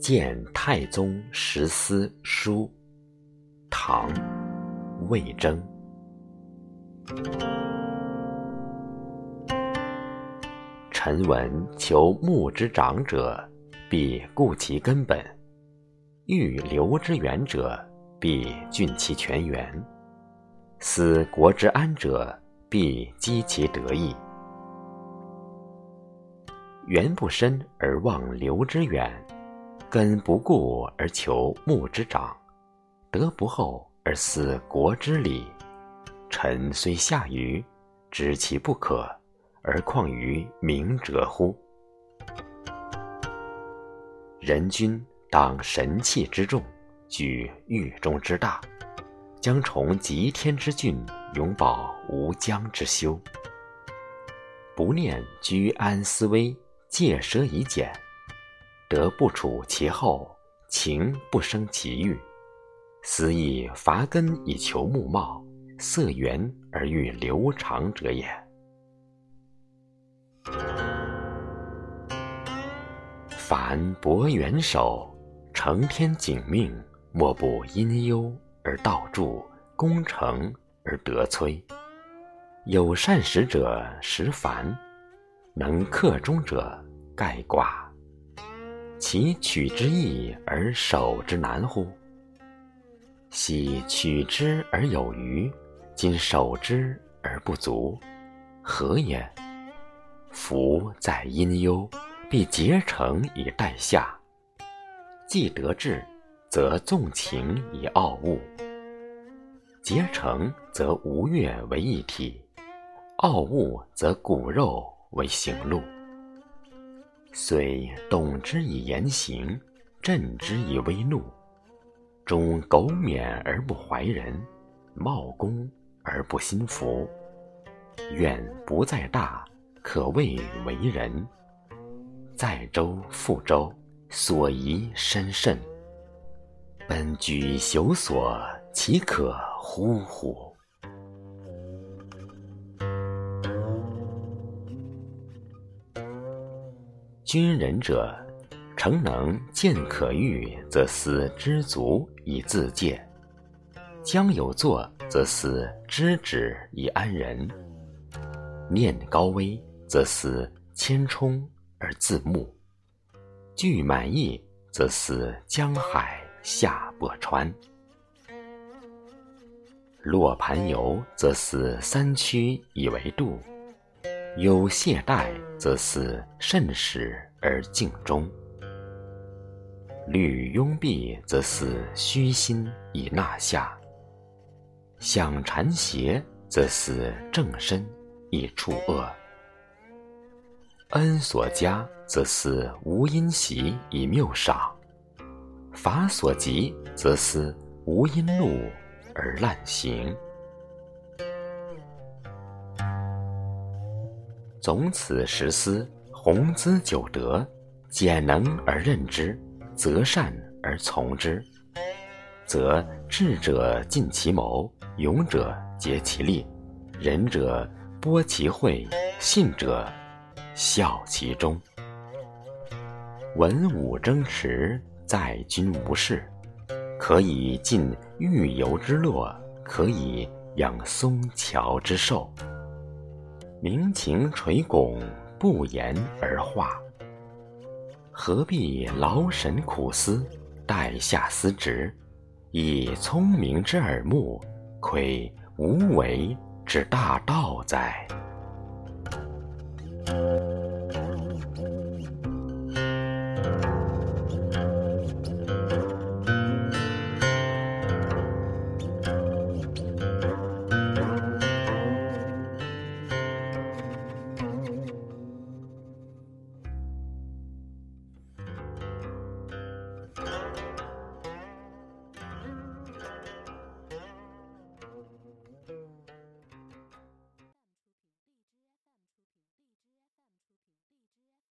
见太宗十思书，唐·魏征。臣闻求木之长者，必固其根本；欲留之远者，必峻其泉源。思国之安者，必积其德义。缘不深而望流之远，根不固而求木之长，德不厚而思国之理。臣虽下愚，知其不可，而况于明者乎？人君当神器之重，举狱中之大。将崇极天之峻，永保无疆之修。不念居安思危，戒奢以俭，德不处其后，情不生其欲。思亦伐根以求木茂，塞源而欲流长者也。凡博元首，承天景命，莫不因忧。而道助，功成而德摧。有善始者实繁，能克终者盖寡。其取之易而守之难乎？昔取之而有余，今守之而不足，何也？夫在阴忧，必竭诚以待下；既得志。则纵情以傲物，结成则吴越为一体，傲物则骨肉为行路。虽动之以言行，振之以威怒，终苟免而不怀人，冒功而不心服。愿不在大，可谓为人；在周覆周，所宜深慎。本居朽所，岂可忽乎？君人者，诚能见可欲，则思知足以自戒；将有作，则思知止以安人；念高危，则思谦冲而自牧；具满意，则思江海。下不穿，落盘游，则似三曲以为度；有懈怠，则似慎始而敬终；虑拥蔽，则思虚心以纳下；想禅邪，则思正身以除恶；恩所加，则思无因习以谬赏。法所及，则思无因怒而滥行。总此十思，弘兹九德，简能而任之，择善而从之，则智者尽其谋，勇者竭其力，仁者播其惠，信者效其忠。文武争持。在君无事，可以尽欲游之乐，可以养松乔之寿。明情垂拱，不言而化。何必劳神苦思，待下思职，以聪明之耳目，窥无为之大道哉？